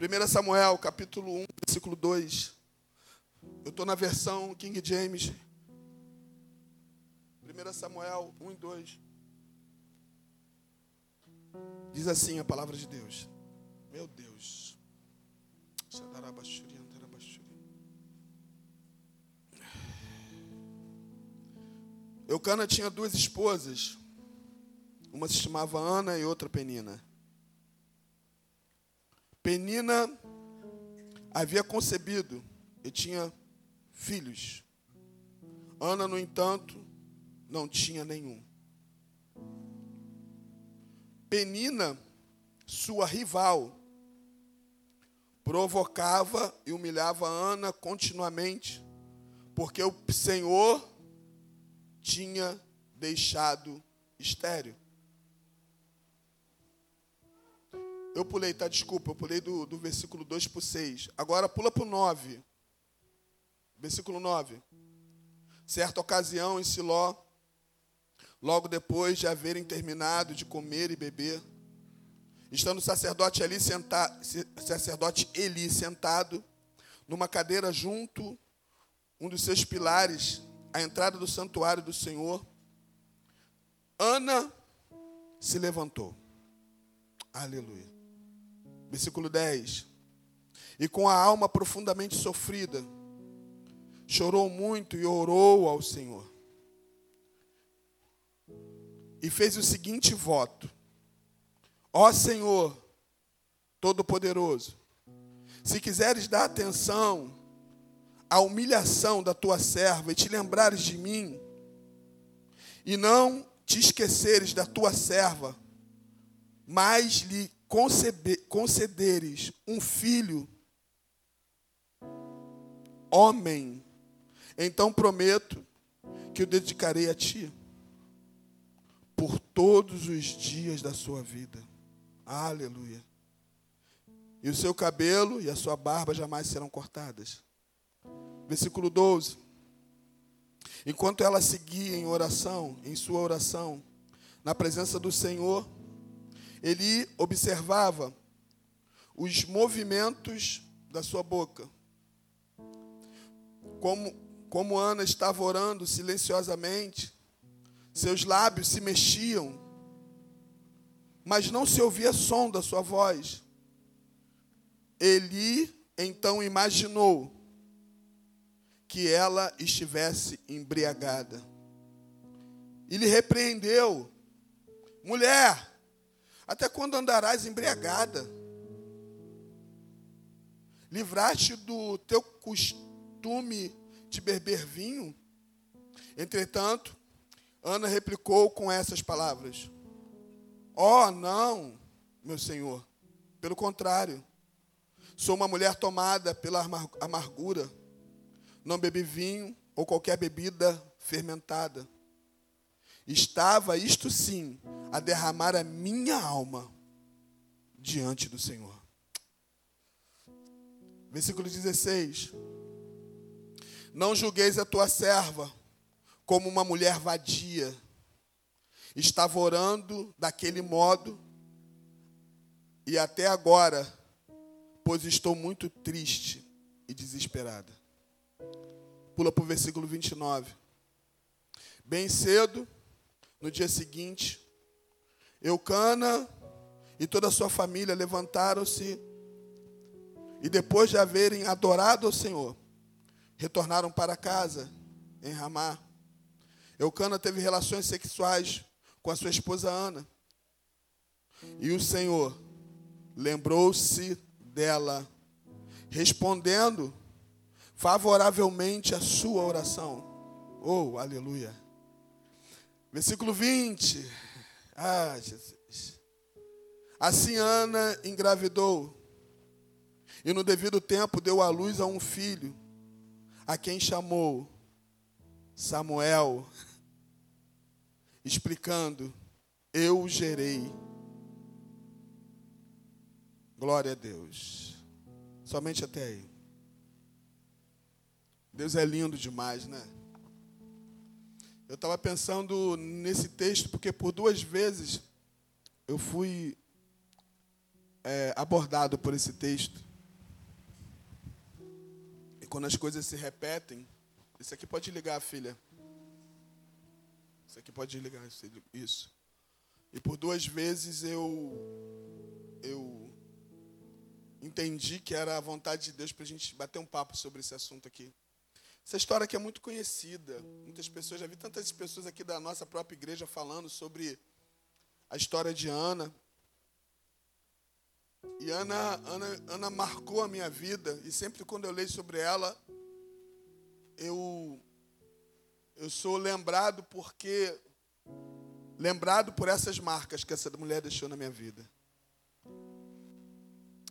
1 Samuel, capítulo 1, versículo 2. Eu estou na versão King James. 1 Samuel 1 e 2. Diz assim a palavra de Deus. Meu Deus. Eucana tinha duas esposas. Uma se chamava Ana e outra Penina. Penina havia concebido e tinha filhos. Ana, no entanto, não tinha nenhum. Penina, sua rival, provocava e humilhava Ana continuamente, porque o Senhor tinha deixado estéreo. Eu pulei, tá? Desculpa, eu pulei do, do versículo 2 para o 6. Agora pula para o 9. Versículo 9. Certa ocasião em Siló, logo depois de haverem terminado de comer e beber, estando o sacerdote ali sentado, sacerdote Eli sentado numa cadeira junto um dos seus pilares, à entrada do santuário do Senhor, Ana se levantou. Aleluia. Versículo 10. E com a alma profundamente sofrida, chorou muito e orou ao Senhor. E fez o seguinte voto: Ó Senhor, Todo-Poderoso, se quiseres dar atenção à humilhação da tua serva e te lembrares de mim, e não te esqueceres da tua serva, mas lhe concederes um filho, homem, então prometo que o dedicarei a ti por todos os dias da sua vida. Aleluia. E o seu cabelo e a sua barba jamais serão cortadas. Versículo 12. Enquanto ela seguia em oração, em sua oração, na presença do Senhor, ele observava os movimentos da sua boca. Como, como Ana estava orando silenciosamente, seus lábios se mexiam, mas não se ouvia som da sua voz. Eli então imaginou que ela estivesse embriagada. E lhe repreendeu: Mulher, até quando andarás embriagada? Livraste do teu costume de beber vinho? Entretanto, Ana replicou com essas palavras: Oh, não, meu senhor, pelo contrário, sou uma mulher tomada pela amargura, não bebi vinho ou qualquer bebida fermentada. Estava, isto sim, a derramar a minha alma diante do Senhor. Versículo 16: Não julgueis a tua serva como uma mulher vadia. Estava orando daquele modo e até agora, pois estou muito triste e desesperada. Pula para o versículo 29. Bem cedo, no dia seguinte, Eucana e toda a sua família levantaram-se e depois de haverem adorado ao Senhor, retornaram para casa em Ramá. Eucana teve relações sexuais com a sua esposa Ana. E o Senhor lembrou-se dela, respondendo favoravelmente a sua oração. Oh, aleluia. Versículo 20. Ah, Jesus. Assim Ana engravidou e no devido tempo deu à luz a um filho, a quem chamou Samuel explicando: Eu gerei. Glória a Deus. Somente até aí. Deus é lindo demais, né? Eu estava pensando nesse texto porque por duas vezes eu fui é, abordado por esse texto. quando as coisas se repetem, isso aqui pode ligar, filha. Isso aqui pode ligar, isso. E por duas vezes eu eu entendi que era a vontade de Deus para a gente bater um papo sobre esse assunto aqui. Essa história aqui é muito conhecida. Muitas pessoas, já vi tantas pessoas aqui da nossa própria igreja falando sobre a história de Ana. E Ana, Ana, Ana marcou a minha vida. E sempre quando eu leio sobre ela, eu, eu sou lembrado porque lembrado por essas marcas que essa mulher deixou na minha vida.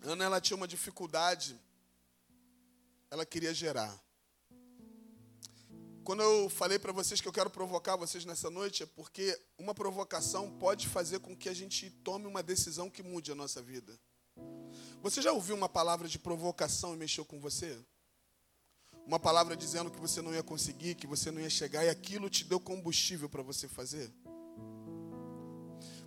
Ana ela tinha uma dificuldade. Ela queria gerar. Quando eu falei para vocês que eu quero provocar vocês nessa noite, é porque uma provocação pode fazer com que a gente tome uma decisão que mude a nossa vida. Você já ouviu uma palavra de provocação e mexeu com você? Uma palavra dizendo que você não ia conseguir, que você não ia chegar e aquilo te deu combustível para você fazer?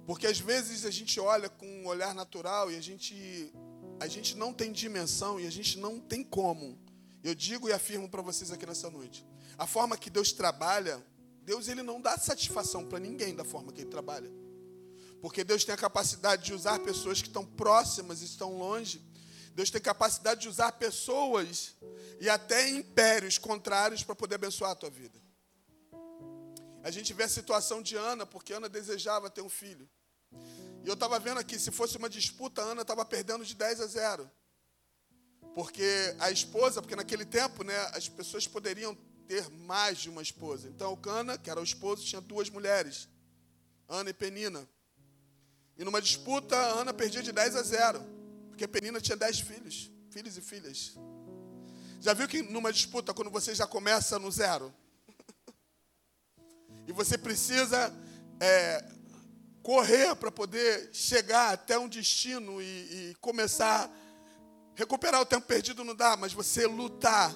Porque às vezes a gente olha com um olhar natural e a gente a gente não tem dimensão e a gente não tem como. Eu digo e afirmo para vocês aqui nessa noite. A forma que Deus trabalha, Deus ele não dá satisfação para ninguém da forma que ele trabalha. Porque Deus tem a capacidade de usar pessoas que estão próximas e estão longe. Deus tem capacidade de usar pessoas e até impérios contrários para poder abençoar a tua vida. A gente vê a situação de Ana, porque Ana desejava ter um filho. E eu estava vendo aqui, se fosse uma disputa, Ana estava perdendo de 10 a 0. Porque a esposa, porque naquele tempo, né, as pessoas poderiam ter mais de uma esposa. Então, o Cana, que era o esposo, tinha duas mulheres, Ana e Penina. E numa disputa, Ana perdia de 10 a 0, porque Penina tinha 10 filhos, filhos e filhas. Já viu que numa disputa, quando você já começa no zero, e você precisa é, correr para poder chegar até um destino e, e começar recuperar o tempo perdido não dá, mas você lutar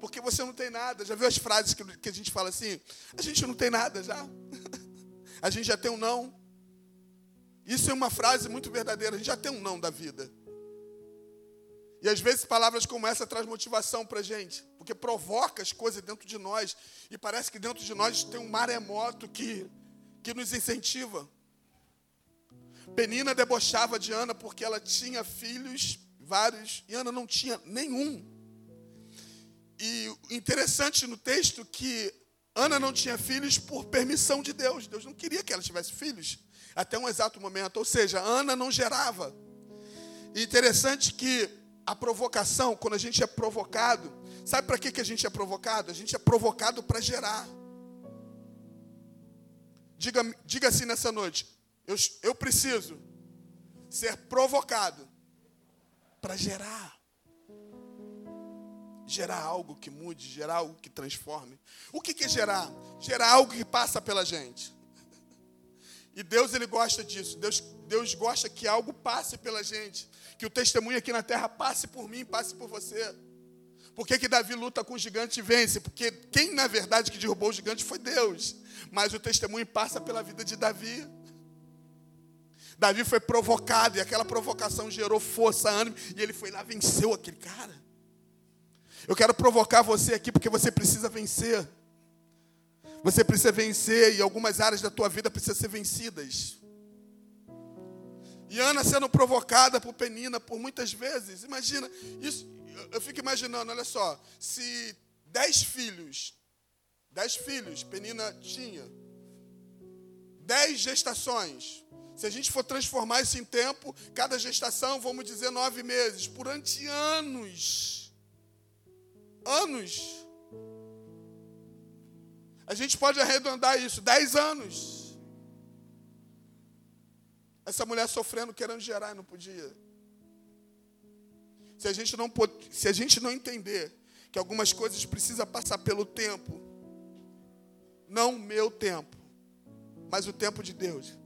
porque você não tem nada. Já viu as frases que, que a gente fala assim? A gente não tem nada já. a gente já tem um não. Isso é uma frase muito verdadeira. A gente já tem um não da vida. E às vezes palavras como essa traz motivação para gente, porque provoca as coisas dentro de nós e parece que dentro de nós tem um maremoto que que nos incentiva. Penina debochava de Ana porque ela tinha filhos vários e Ana não tinha nenhum. E interessante no texto que Ana não tinha filhos por permissão de Deus. Deus não queria que ela tivesse filhos até um exato momento. Ou seja, Ana não gerava. E interessante que a provocação, quando a gente é provocado, sabe para que, que a gente é provocado? A gente é provocado para gerar. Diga, diga assim nessa noite: eu, eu preciso ser provocado para gerar gerar algo que mude, gerar algo que transforme. O que é gerar? Gerar algo que passa pela gente. E Deus ele gosta disso. Deus, Deus gosta que algo passe pela gente, que o testemunho aqui na terra passe por mim, passe por você. Por que, que Davi luta com o gigante e vence? Porque quem na verdade que derrubou o gigante foi Deus. Mas o testemunho passa pela vida de Davi. Davi foi provocado e aquela provocação gerou força, ânimo, e ele foi lá venceu aquele cara. Eu quero provocar você aqui porque você precisa vencer. Você precisa vencer e algumas áreas da tua vida precisam ser vencidas. E Ana sendo provocada por Penina por muitas vezes. Imagina, isso, eu fico imaginando, olha só, se dez filhos, dez filhos Penina tinha, dez gestações. Se a gente for transformar isso em tempo, cada gestação, vamos dizer, nove meses, por anos anos. A gente pode arredondar isso, dez anos. Essa mulher sofrendo, querendo gerar, não podia. Se a gente não, se a gente não entender que algumas coisas precisam passar pelo tempo, não meu tempo, mas o tempo de Deus.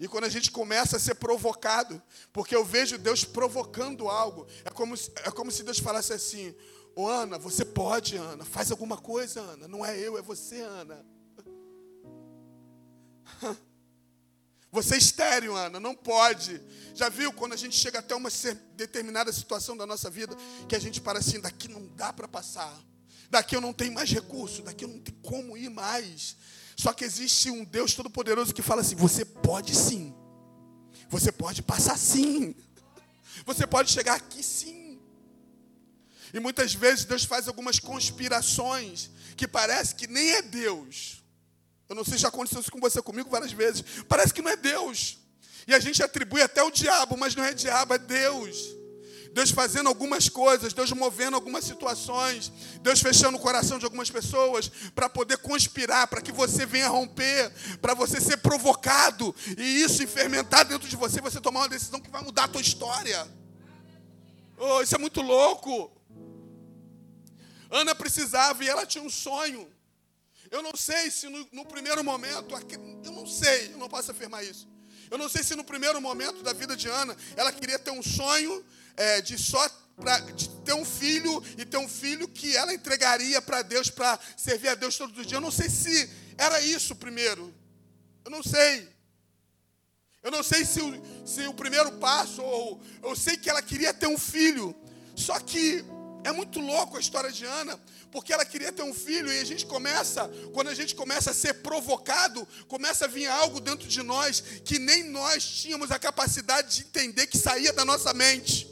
E quando a gente começa a ser provocado, porque eu vejo Deus provocando algo, é como, é como se Deus falasse assim: Ô Ana, você pode, Ana. Faz alguma coisa, Ana. Não é eu, é você, Ana. Você é estéreo, Ana, não pode. Já viu quando a gente chega até uma determinada situação da nossa vida que a gente para assim, daqui não dá para passar. Daqui eu não tenho mais recurso, daqui eu não tenho como ir mais. Só que existe um Deus todo-poderoso que fala assim: você pode sim. Você pode passar sim. Você pode chegar aqui sim. E muitas vezes Deus faz algumas conspirações que parece que nem é Deus. Eu não sei se já aconteceu isso com você comigo várias vezes. Parece que não é Deus. E a gente atribui até o diabo, mas não é diabo, é Deus. Deus fazendo algumas coisas, Deus movendo algumas situações, Deus fechando o coração de algumas pessoas para poder conspirar, para que você venha romper, para você ser provocado e isso fermentar dentro de você, você tomar uma decisão que vai mudar a tua história. Oh, isso é muito louco. Ana precisava e ela tinha um sonho. Eu não sei se no, no primeiro momento, eu não sei, eu não posso afirmar isso. Eu não sei se no primeiro momento da vida de Ana ela queria ter um sonho é, de só pra, de ter um filho e ter um filho que ela entregaria para Deus para servir a Deus todos os dias. Eu não sei se era isso primeiro. Eu não sei. Eu não sei se o, se o primeiro passo, ou eu sei que ela queria ter um filho. Só que é muito louco a história de Ana, porque ela queria ter um filho e a gente começa, quando a gente começa a ser provocado, começa a vir algo dentro de nós que nem nós tínhamos a capacidade de entender que saía da nossa mente.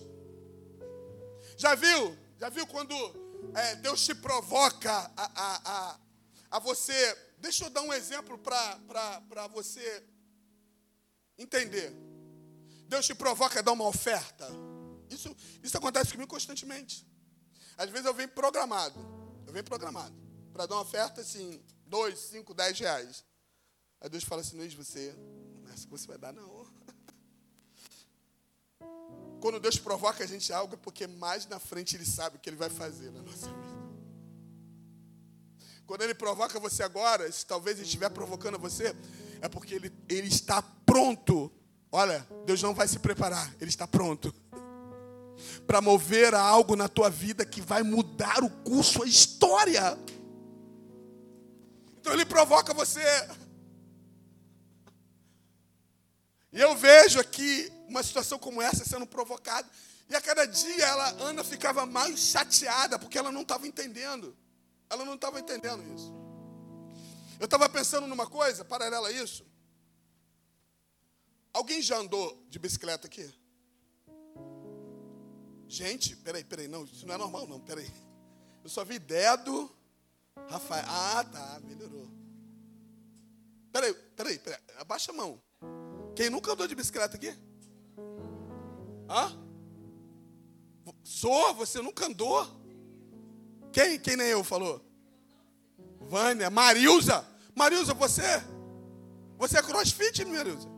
Já viu? Já viu quando é, Deus te provoca a, a, a, a, você? Deixa eu dar um exemplo para você entender. Deus te provoca a dar uma oferta. Isso, isso acontece comigo constantemente. Às vezes eu venho programado. Eu venho programado. Para dar uma oferta, assim, dois, cinco, dez reais. Aí Deus fala assim, Luiz, você, não é assim que você vai dar, não. Quando Deus provoca a gente algo, é porque mais na frente Ele sabe o que Ele vai fazer na nossa vida. Quando Ele provoca você agora, se talvez Ele estiver provocando você, é porque Ele, ele está pronto. Olha, Deus não vai se preparar, Ele está pronto para mover algo na tua vida que vai mudar o curso, a história. Então Ele provoca você. E eu vejo aqui uma situação como essa sendo provocada. E a cada dia ela, Ana ficava mais chateada porque ela não estava entendendo. Ela não estava entendendo isso. Eu estava pensando numa coisa paralela a isso. Alguém já andou de bicicleta aqui? Gente, peraí, peraí, não, isso não é normal não, peraí. Eu só vi dedo, Rafael. Ah, tá, melhorou. Peraí, peraí, peraí, abaixa a mão. Quem nunca andou de bicicleta aqui? Hã? Sou, você nunca andou? Quem? Quem nem eu falou? Vânia, Marilza. Marilza, você? Você é crossfit, Marilza?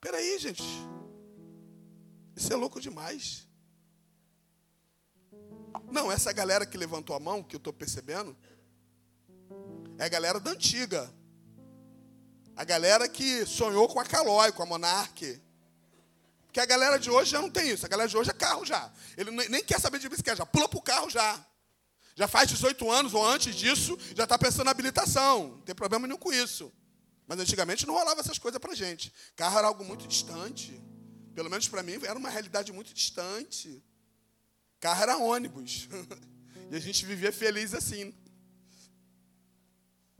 Peraí, gente. Isso é louco demais. Não, essa galera que levantou a mão, que eu estou percebendo, é a galera da antiga. A galera que sonhou com a Calói, com a Monarque. Porque a galera de hoje já não tem isso. A galera de hoje é carro já. Ele nem quer saber de bicicleta, já pula pro carro já. Já faz 18 anos ou antes disso, já está pensando na habilitação. Não tem problema nenhum com isso. Mas antigamente não rolava essas coisas para gente. Carro era algo muito distante. Pelo menos para mim era uma realidade muito distante. Carro era ônibus. e a gente vivia feliz assim.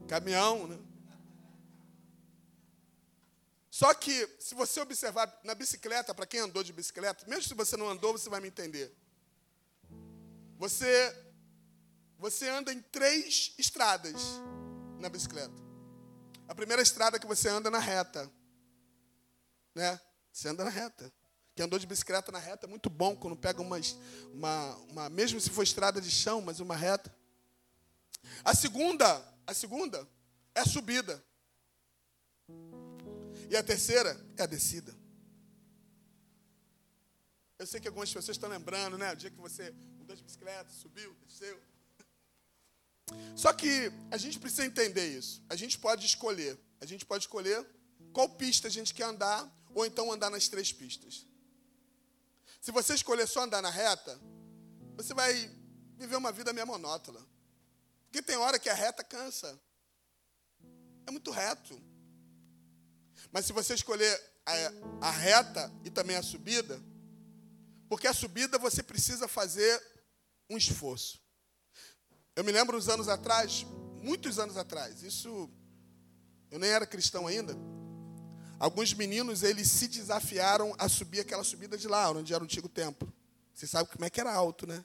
Caminhão, né? Só que, se você observar na bicicleta, para quem andou de bicicleta, mesmo se você não andou, você vai me entender. Você, você anda em três estradas na bicicleta. A primeira estrada que você anda na reta. Né? Você anda na reta. Quem andou de bicicleta na reta é muito bom quando pega uma, uma, uma, mesmo se for estrada de chão, mas uma reta. A segunda, a segunda é a subida. E a terceira é a descida. Eu sei que algumas pessoas estão lembrando, né? O dia que você mudou de bicicleta, subiu, desceu. Só que a gente precisa entender isso. A gente pode escolher. A gente pode escolher qual pista a gente quer andar, ou então andar nas três pistas. Se você escolher só andar na reta, você vai viver uma vida meio monótona. Porque tem hora que a reta cansa. é muito reto. Mas se você escolher a, a reta e também a subida, porque a subida você precisa fazer um esforço. Eu me lembro uns anos atrás, muitos anos atrás, isso eu nem era cristão ainda. Alguns meninos eles se desafiaram a subir aquela subida de lá, onde era o antigo templo. Você sabe como é que era alto, né?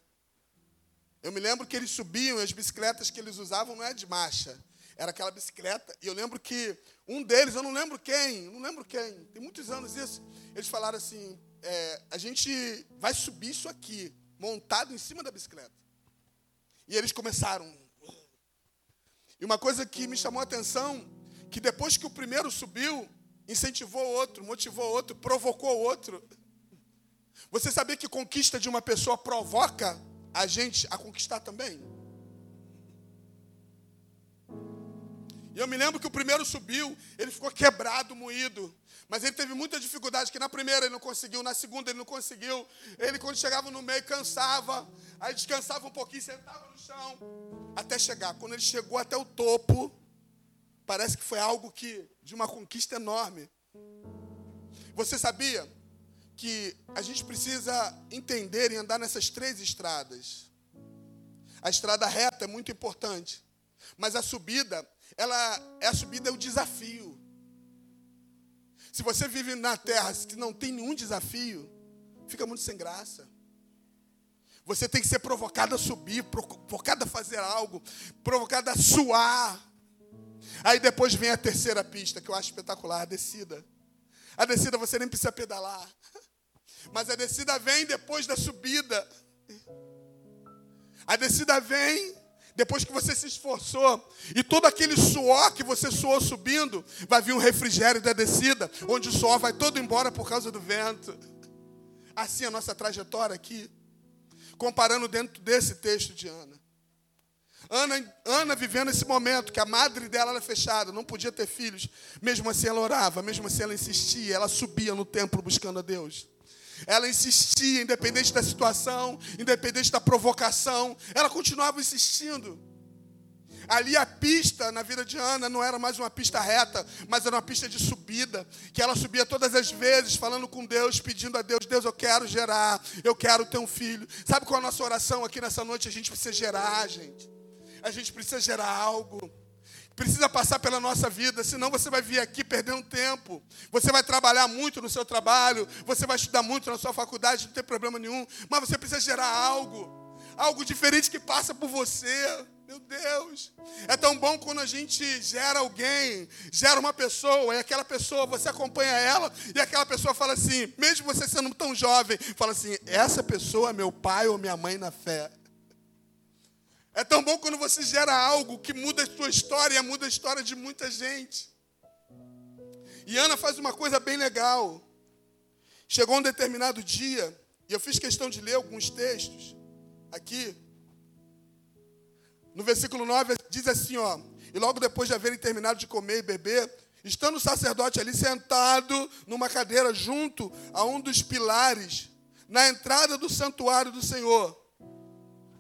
Eu me lembro que eles subiam, as bicicletas que eles usavam não é de marcha, era aquela bicicleta. E eu lembro que um deles, eu não lembro quem, não lembro quem, tem muitos anos isso, eles falaram assim: é, a gente vai subir isso aqui, montado em cima da bicicleta. E eles começaram. E uma coisa que me chamou a atenção, que depois que o primeiro subiu, incentivou o outro, motivou o outro, provocou o outro. Você sabia que conquista de uma pessoa provoca a gente a conquistar também. E eu me lembro que o primeiro subiu, ele ficou quebrado, moído. Mas ele teve muita dificuldade, que na primeira ele não conseguiu, na segunda ele não conseguiu. Ele, quando chegava no meio, cansava. Aí descansava um pouquinho, sentava no chão. Até chegar. Quando ele chegou até o topo, parece que foi algo que de uma conquista enorme. Você sabia que a gente precisa entender e andar nessas três estradas. A estrada reta é muito importante, mas a subida, ela é a subida é o desafio. Se você vive na terra que não tem nenhum desafio, fica muito sem graça. Você tem que ser provocado a subir, provocado a fazer algo, provocado a suar. Aí depois vem a terceira pista, que eu acho espetacular, a descida. A descida você nem precisa pedalar. Mas a descida vem depois da subida. A descida vem depois que você se esforçou. E todo aquele suor que você suou subindo, vai vir um refrigério da descida, onde o suor vai todo embora por causa do vento. Assim a nossa trajetória aqui, comparando dentro desse texto de Ana. Ana, Ana vivendo esse momento que a madre dela era fechada, não podia ter filhos. Mesmo assim ela orava, mesmo assim ela insistia, ela subia no templo buscando a Deus. Ela insistia, independente da situação, independente da provocação, ela continuava insistindo. Ali a pista na vida de Ana não era mais uma pista reta, mas era uma pista de subida, que ela subia todas as vezes, falando com Deus, pedindo a Deus: Deus, eu quero gerar, eu quero ter um filho. Sabe qual é a nossa oração aqui nessa noite? A gente precisa gerar, gente. A gente precisa gerar algo precisa passar pela nossa vida, senão você vai vir aqui perder um tempo. Você vai trabalhar muito no seu trabalho, você vai estudar muito na sua faculdade, não tem problema nenhum, mas você precisa gerar algo, algo diferente que passa por você. Meu Deus, é tão bom quando a gente gera alguém, gera uma pessoa, e aquela pessoa, você acompanha ela, e aquela pessoa fala assim, mesmo você sendo tão jovem, fala assim: essa pessoa é meu pai ou minha mãe na fé. É tão bom quando você gera algo que muda a sua história, muda a história de muita gente. E Ana faz uma coisa bem legal. Chegou um determinado dia, e eu fiz questão de ler alguns textos aqui. No versículo 9 diz assim, ó: "E logo depois de haverem terminado de comer e beber, estando o sacerdote ali sentado numa cadeira junto a um dos pilares na entrada do santuário do Senhor,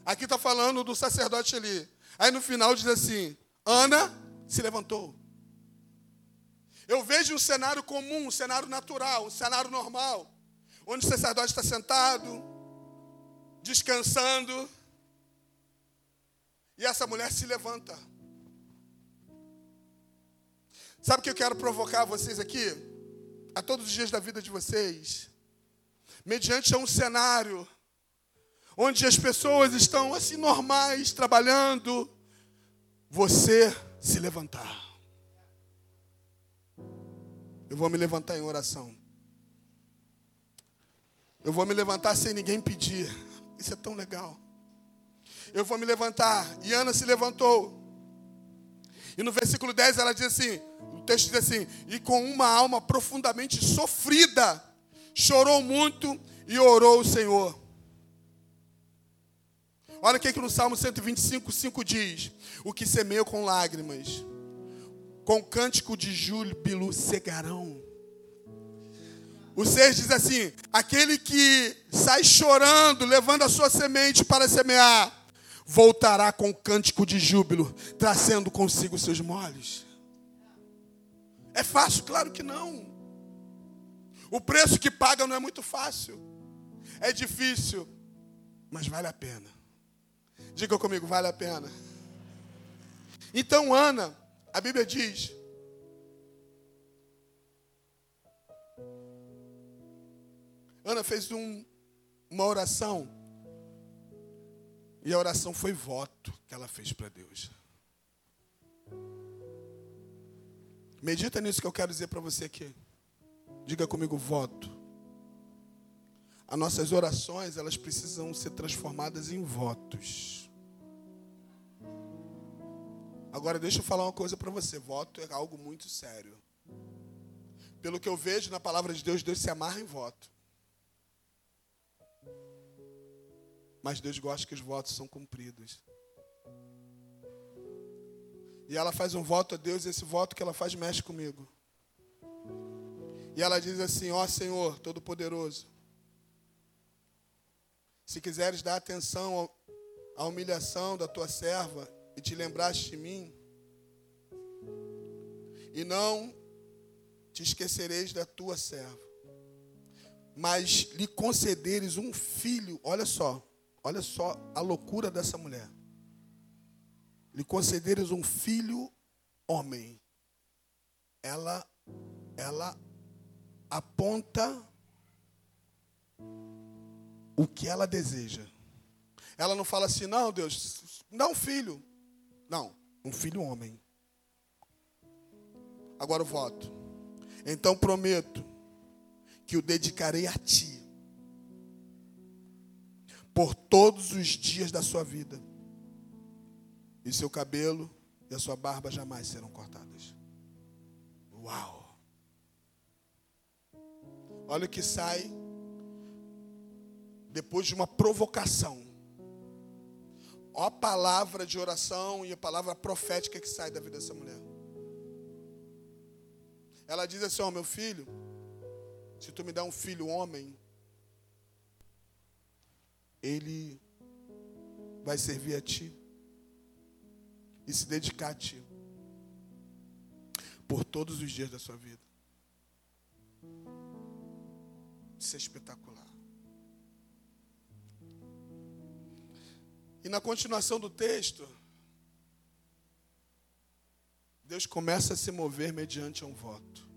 Aqui está falando do sacerdote ali. Aí no final diz assim: Ana se levantou. Eu vejo um cenário comum, um cenário natural, um cenário normal, onde o sacerdote está sentado, descansando, e essa mulher se levanta. Sabe o que eu quero provocar vocês aqui? A todos os dias da vida de vocês, mediante um cenário onde as pessoas estão assim normais, trabalhando, você se levantar. Eu vou me levantar em oração. Eu vou me levantar sem ninguém pedir. Isso é tão legal. Eu vou me levantar. E Ana se levantou. E no versículo 10 ela diz assim: o texto diz assim: e com uma alma profundamente sofrida, chorou muito e orou o Senhor. Olha o que no Salmo 125, 5 diz: O que semeia com lágrimas, com cântico de júbilo cegarão. O 6 diz assim: Aquele que sai chorando, levando a sua semente para semear, voltará com cântico de júbilo, trazendo consigo seus molhos. É fácil? Claro que não. O preço que paga não é muito fácil. É difícil, mas vale a pena. Diga comigo, vale a pena. Então, Ana, a Bíblia diz. Ana fez um, uma oração. E a oração foi voto que ela fez para Deus. Medita nisso que eu quero dizer para você aqui. Diga comigo, voto. As nossas orações, elas precisam ser transformadas em votos. Agora, deixa eu falar uma coisa para você. Voto é algo muito sério. Pelo que eu vejo na palavra de Deus, Deus se amarra em voto. Mas Deus gosta que os votos são cumpridos. E ela faz um voto a Deus, e esse voto que ela faz mexe comigo. E ela diz assim: Ó Senhor Todo-Poderoso, se quiseres dar atenção à humilhação da tua serva e te lembraste de mim, e não te esquecereis da tua serva, mas lhe concederes um filho, olha só, olha só a loucura dessa mulher. Lhe concederes um filho homem. Ela ela aponta o que ela deseja. Ela não fala assim, não, Deus, um filho. Não, um filho homem. Agora o voto. Então prometo que o dedicarei a ti por todos os dias da sua vida. E seu cabelo e a sua barba jamais serão cortadas. Uau! Olha o que sai depois de uma provocação. Ó a palavra de oração e a palavra profética que sai da vida dessa mulher. Ela diz assim: Ó, oh, meu filho, se tu me dá um filho homem, ele vai servir a ti e se dedicar a ti por todos os dias da sua vida. Isso é espetacular. E na continuação do texto, Deus começa a se mover mediante um voto.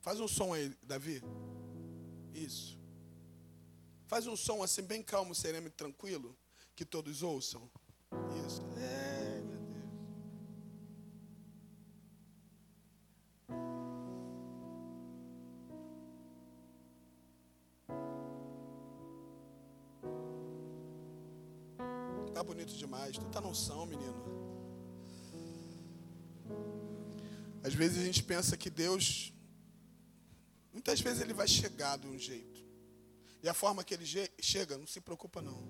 Faz um som aí, Davi. Isso. Faz um som assim, bem calmo, sereno e tranquilo, que todos ouçam. Isso. É. bonito demais. Tu tá noção, menino. Às vezes a gente pensa que Deus, muitas vezes ele vai chegar de um jeito. E a forma que ele chega, não se preocupa não.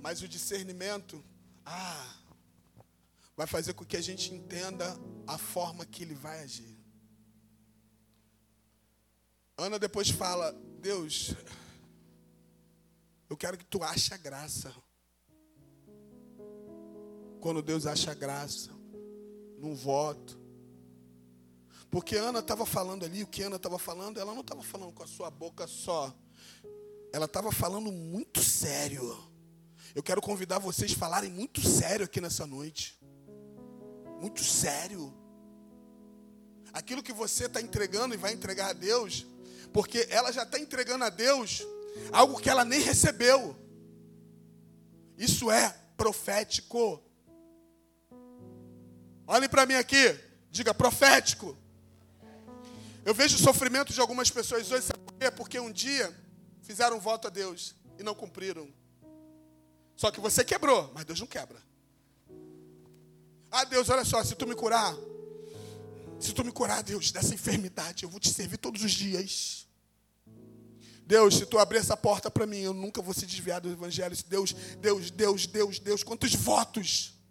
Mas o discernimento, ah, vai fazer com que a gente entenda a forma que ele vai agir. Ana depois fala: Deus, eu quero que tu ache a graça quando Deus acha graça, num voto. Porque Ana estava falando ali, o que Ana estava falando, ela não estava falando com a sua boca só. Ela estava falando muito sério. Eu quero convidar vocês a falarem muito sério aqui nessa noite. Muito sério. Aquilo que você está entregando e vai entregar a Deus, porque ela já está entregando a Deus algo que ela nem recebeu. Isso é profético. Olhem para mim aqui, diga profético. Eu vejo o sofrimento de algumas pessoas hoje, sabe por quê? Porque um dia fizeram um voto a Deus e não cumpriram. Só que você quebrou, mas Deus não quebra. Ah, Deus, olha só, se tu me curar, se tu me curar, Deus, dessa enfermidade, eu vou te servir todos os dias. Deus, se tu abrir essa porta para mim, eu nunca vou se desviar do evangelho. Deus, Deus, Deus, Deus, Deus, quantos votos?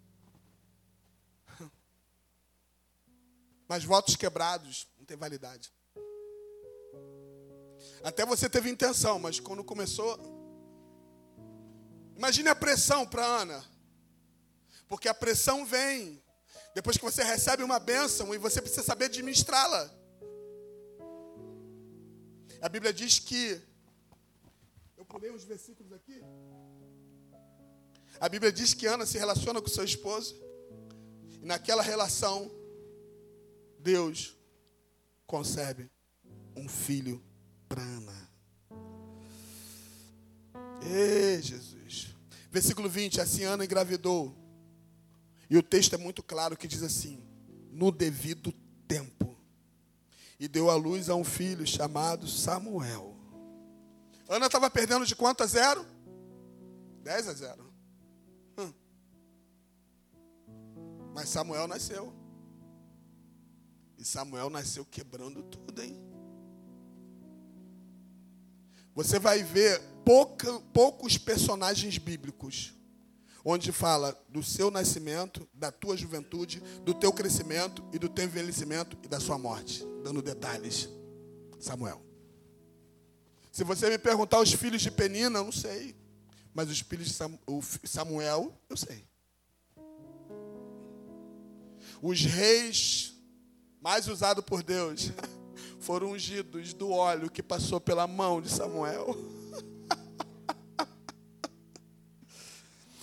Mas votos quebrados não tem validade. Até você teve intenção, mas quando começou. Imagine a pressão para Ana. Porque a pressão vem Depois que você recebe uma bênção e você precisa saber administrá-la. A Bíblia diz que. Eu pulei uns versículos aqui. A Bíblia diz que Ana se relaciona com seu esposo. E naquela relação, Deus concebe um filho para Ana. Ei, Jesus. Versículo 20: Assim Ana engravidou. E o texto é muito claro que diz assim: no devido tempo. E deu à luz a um filho chamado Samuel. Ana estava perdendo de quanto a zero? 10 a zero. Hum. Mas Samuel nasceu. E Samuel nasceu quebrando tudo, hein? Você vai ver pouca, poucos personagens bíblicos onde fala do seu nascimento, da tua juventude, do teu crescimento e do teu envelhecimento e da sua morte, dando detalhes. Samuel. Se você me perguntar os filhos de Penina, eu não sei. Mas os filhos de Samuel, eu sei. Os reis mais usado por Deus, foram ungidos do óleo que passou pela mão de Samuel.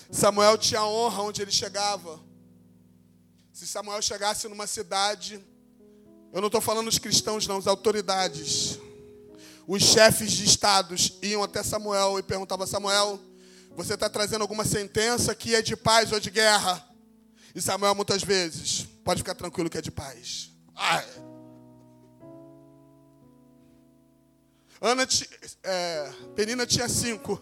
Samuel tinha honra onde ele chegava. Se Samuel chegasse numa cidade, eu não estou falando os cristãos, não, as autoridades. Os chefes de estados iam até Samuel e perguntavam: Samuel, você está trazendo alguma sentença que é de paz ou de guerra? E Samuel, muitas vezes, pode ficar tranquilo que é de paz. Ah. Ana, é, Penina tinha cinco.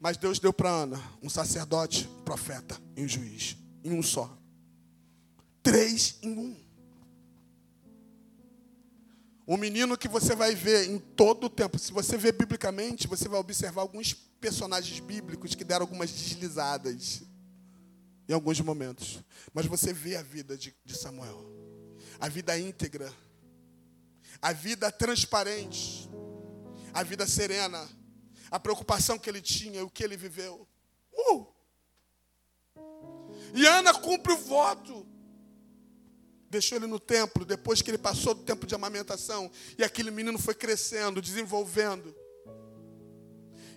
Mas Deus deu para Ana um sacerdote, um profeta e um juiz. Em um só. Três em um. Um menino que você vai ver em todo o tempo. Se você ver biblicamente, você vai observar alguns personagens bíblicos que deram algumas deslizadas em alguns momentos. Mas você vê a vida de, de Samuel a vida íntegra, a vida transparente, a vida serena, a preocupação que ele tinha, o que ele viveu. Uh! E Ana cumpre o voto. Deixou ele no templo depois que ele passou do tempo de amamentação. E aquele menino foi crescendo, desenvolvendo.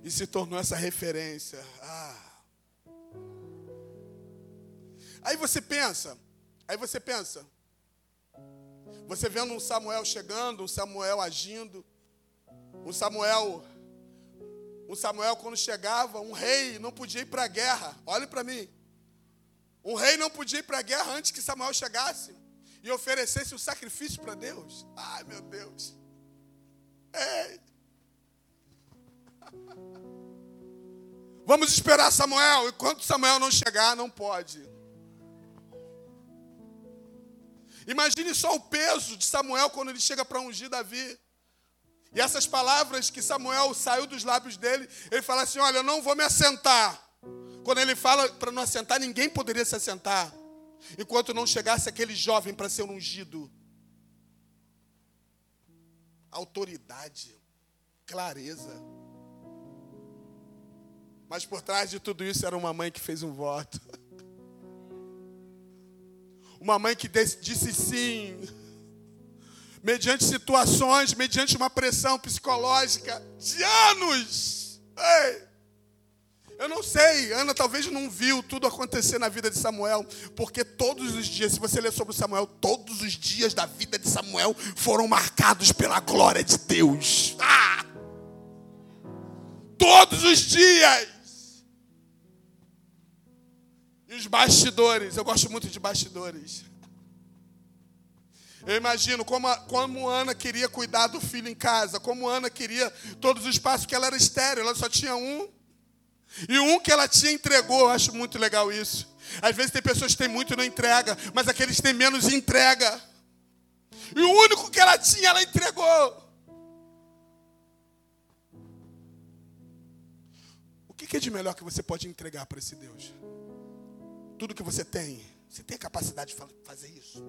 E se tornou essa referência. Ah. Aí você pensa, aí você pensa, você vendo um Samuel chegando, um Samuel agindo, um Samuel, um Samuel quando chegava, um rei não podia ir para a guerra. Olhe para mim. Um rei não podia ir para a guerra antes que Samuel chegasse e oferecesse o um sacrifício para Deus. Ai, meu Deus. Ei. Vamos esperar Samuel. Enquanto Samuel não chegar, não pode. Imagine só o peso de Samuel quando ele chega para ungir Davi. E essas palavras que Samuel saiu dos lábios dele, ele fala assim: Olha, eu não vou me assentar. Quando ele fala para não assentar, ninguém poderia se assentar. Enquanto não chegasse aquele jovem para ser ungido. Autoridade, clareza. Mas por trás de tudo isso era uma mãe que fez um voto. Uma mãe que disse sim, mediante situações, mediante uma pressão psicológica de anos. Ei! Eu não sei, Ana talvez não viu tudo acontecer na vida de Samuel, porque todos os dias, se você ler sobre Samuel, todos os dias da vida de Samuel foram marcados pela glória de Deus. Ah! Todos os dias. Os bastidores, eu gosto muito de bastidores. Eu imagino como, a, como Ana queria cuidar do filho em casa, como Ana queria todos os passos, que ela era estéreo, ela só tinha um. E um que ela tinha entregou, eu acho muito legal isso. Às vezes tem pessoas que têm muito e não entrega, mas aqueles que têm menos entrega. E o único que ela tinha, ela entregou. O que é de melhor que você pode entregar para esse Deus? Tudo que você tem. Você tem a capacidade de fazer isso.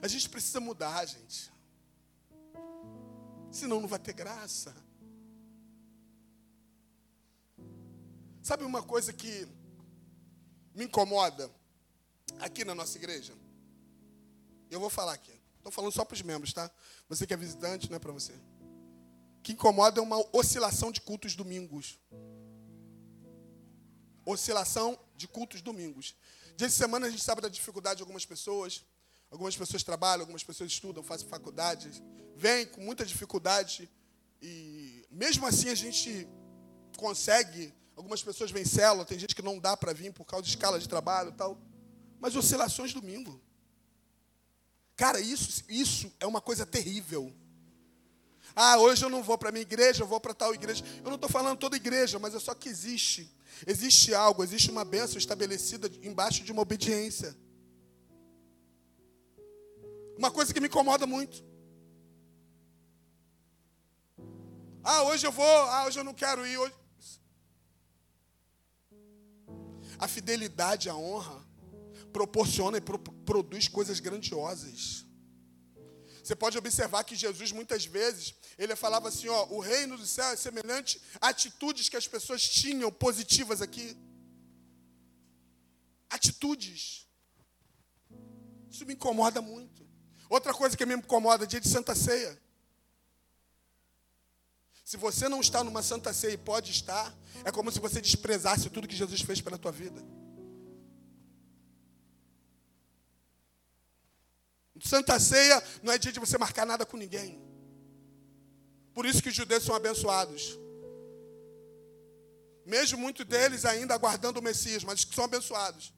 A gente precisa mudar, gente. Senão não vai ter graça. Sabe uma coisa que me incomoda? aqui na nossa igreja, eu vou falar aqui. Estou falando só para os membros, tá? Você que é visitante, não é para você. Que incomoda é uma oscilação de cultos domingos. Oscilação de cultos domingos. Dia de semana a gente sabe da dificuldade de algumas pessoas. Algumas pessoas trabalham, algumas pessoas estudam, fazem faculdade, vêm com muita dificuldade e mesmo assim a gente consegue. Algumas pessoas vêm célula, tem gente que não dá para vir por causa de escala de trabalho e tal. Mas oscilações domingo. Cara, isso, isso é uma coisa terrível. Ah, hoje eu não vou para minha igreja, eu vou para tal igreja. Eu não estou falando toda igreja, mas é só que existe. Existe algo, existe uma bênção estabelecida embaixo de uma obediência. Uma coisa que me incomoda muito. Ah, hoje eu vou, ah, hoje eu não quero ir. Hoje... A fidelidade, a honra, proporciona e pro, produz coisas grandiosas. Você pode observar que Jesus, muitas vezes, ele falava assim: ó, o reino do céu é semelhante a atitudes que as pessoas tinham positivas aqui. Atitudes. Isso me incomoda muito. Outra coisa que me incomoda, dia de Santa Ceia. Se você não está numa Santa Ceia e pode estar, é como se você desprezasse tudo que Jesus fez pela tua vida. Santa Ceia não é dia de você marcar nada com ninguém. Por isso que os judeus são abençoados. Mesmo muitos deles ainda aguardando o Messias, mas que são abençoados.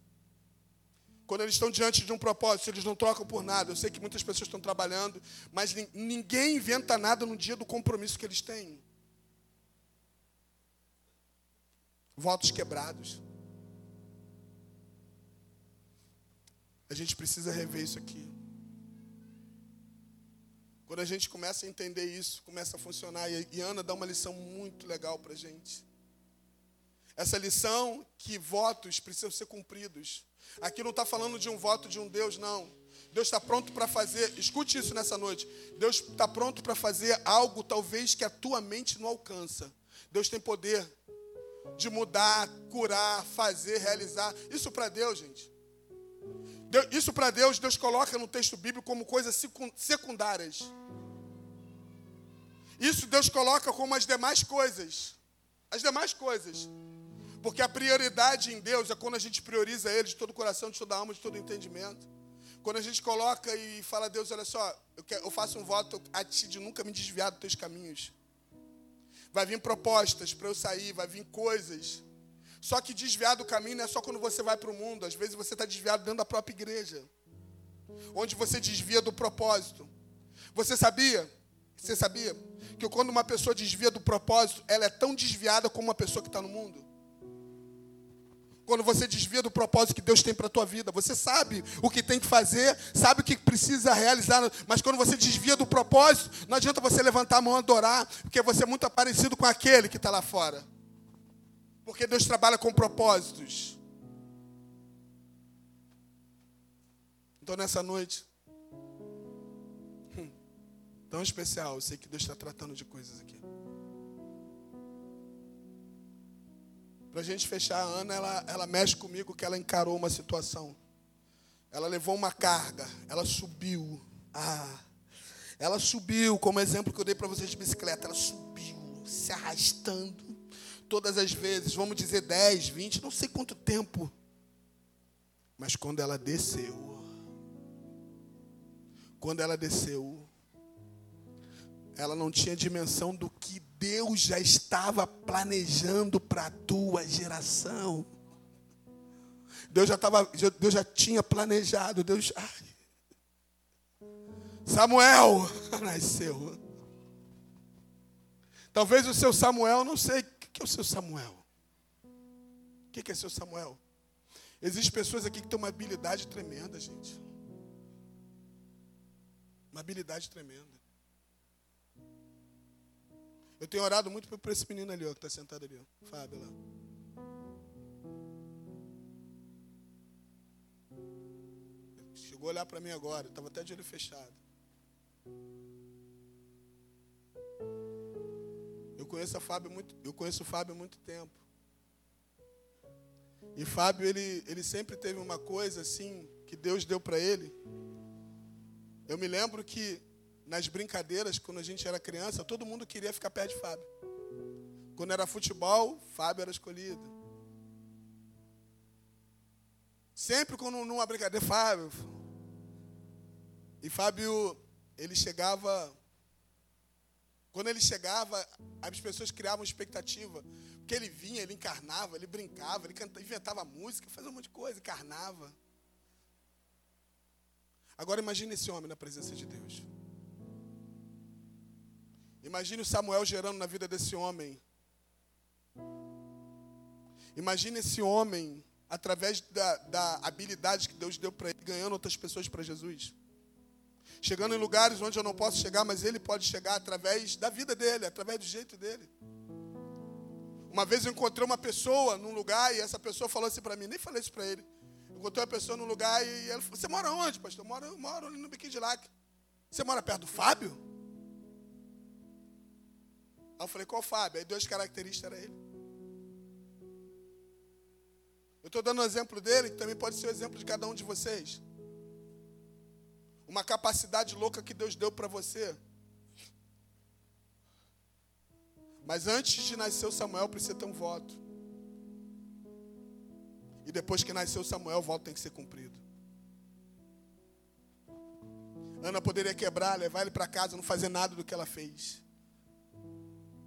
Quando eles estão diante de um propósito, eles não trocam por nada. Eu sei que muitas pessoas estão trabalhando, mas ninguém inventa nada no dia do compromisso que eles têm. Votos quebrados. A gente precisa rever isso aqui. Quando a gente começa a entender isso, começa a funcionar, e Ana dá uma lição muito legal para a gente. Essa lição que votos precisam ser cumpridos. Aqui não está falando de um voto de um Deus, não. Deus está pronto para fazer, escute isso nessa noite. Deus está pronto para fazer algo talvez que a tua mente não alcança. Deus tem poder de mudar, curar, fazer, realizar. Isso para Deus, gente. Isso para Deus, Deus coloca no texto bíblico como coisas secundárias. Isso Deus coloca como as demais coisas. As demais coisas. Porque a prioridade em Deus é quando a gente prioriza Ele de todo o coração, de toda a alma, de todo o entendimento. Quando a gente coloca e fala a Deus, olha só, eu, faço um voto a Ti de nunca me desviar dos Teus caminhos. Vai vir propostas para eu sair, vai vir coisas só que desviar do caminho não é só quando você vai para o mundo, às vezes você está desviado dentro da própria igreja, onde você desvia do propósito. Você sabia? Você sabia que quando uma pessoa desvia do propósito, ela é tão desviada como uma pessoa que está no mundo? Quando você desvia do propósito que Deus tem para a tua vida, você sabe o que tem que fazer, sabe o que precisa realizar, mas quando você desvia do propósito, não adianta você levantar a mão e adorar, porque você é muito parecido com aquele que está lá fora. Porque Deus trabalha com propósitos. Então nessa noite, hum, tão especial, eu sei que Deus está tratando de coisas aqui. Para a gente fechar, a Ana, ela, ela mexe comigo que ela encarou uma situação. Ela levou uma carga, ela subiu. Ah, ela subiu, como exemplo que eu dei para vocês de bicicleta, ela subiu, se arrastando todas as vezes, vamos dizer 10, 20, não sei quanto tempo. Mas quando ela desceu, quando ela desceu, ela não tinha dimensão do que Deus já estava planejando para a tua geração. Deus já, estava, Deus já tinha planejado. Deus. Ai, Samuel nasceu. Talvez o seu Samuel, não sei que é o seu Samuel? O que é seu Samuel? Existem pessoas aqui que têm uma habilidade tremenda, gente. Uma habilidade tremenda. Eu tenho orado muito por esse menino ali, ó, que está sentado ali, ó, Fábio lá. Chegou a olhar para mim agora, estava até de olho fechado. Eu conheço, a Fábio muito, eu conheço o Fábio há muito tempo. E Fábio, ele, ele sempre teve uma coisa assim, que Deus deu para ele. Eu me lembro que nas brincadeiras, quando a gente era criança, todo mundo queria ficar perto de Fábio. Quando era futebol, Fábio era escolhido. Sempre quando numa brincadeira, Fábio. E Fábio, ele chegava. Quando ele chegava, as pessoas criavam expectativa. Porque ele vinha, ele encarnava, ele brincava, ele cantava, inventava música, fazia um monte de coisa, encarnava. Agora imagine esse homem na presença de Deus. Imagine o Samuel gerando na vida desse homem. Imagine esse homem, através da, da habilidade que Deus deu para ele, ganhando outras pessoas para Jesus. Chegando em lugares onde eu não posso chegar, mas ele pode chegar através da vida dele, através do jeito dele. Uma vez eu encontrei uma pessoa num lugar e essa pessoa falou assim para mim, nem falei isso para ele. Encontrei uma pessoa num lugar e ela falou: Você mora onde, pastor? Eu moro, eu moro ali no Biquíni de Lac. Você mora perto do Fábio? Aí eu falei: Qual Fábio? Aí duas características era ele. Eu estou dando um exemplo dele, que também pode ser o exemplo de cada um de vocês. Uma capacidade louca que Deus deu para você. Mas antes de nascer o Samuel, precisa ter um voto. E depois que nasceu Samuel, o voto tem que ser cumprido. Ana poderia quebrar, levar ele para casa, não fazer nada do que ela fez.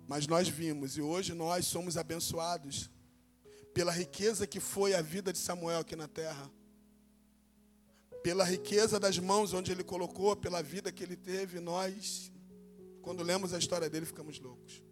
Mas nós vimos, e hoje nós somos abençoados pela riqueza que foi a vida de Samuel aqui na terra. Pela riqueza das mãos onde ele colocou, pela vida que ele teve, nós, quando lemos a história dele, ficamos loucos.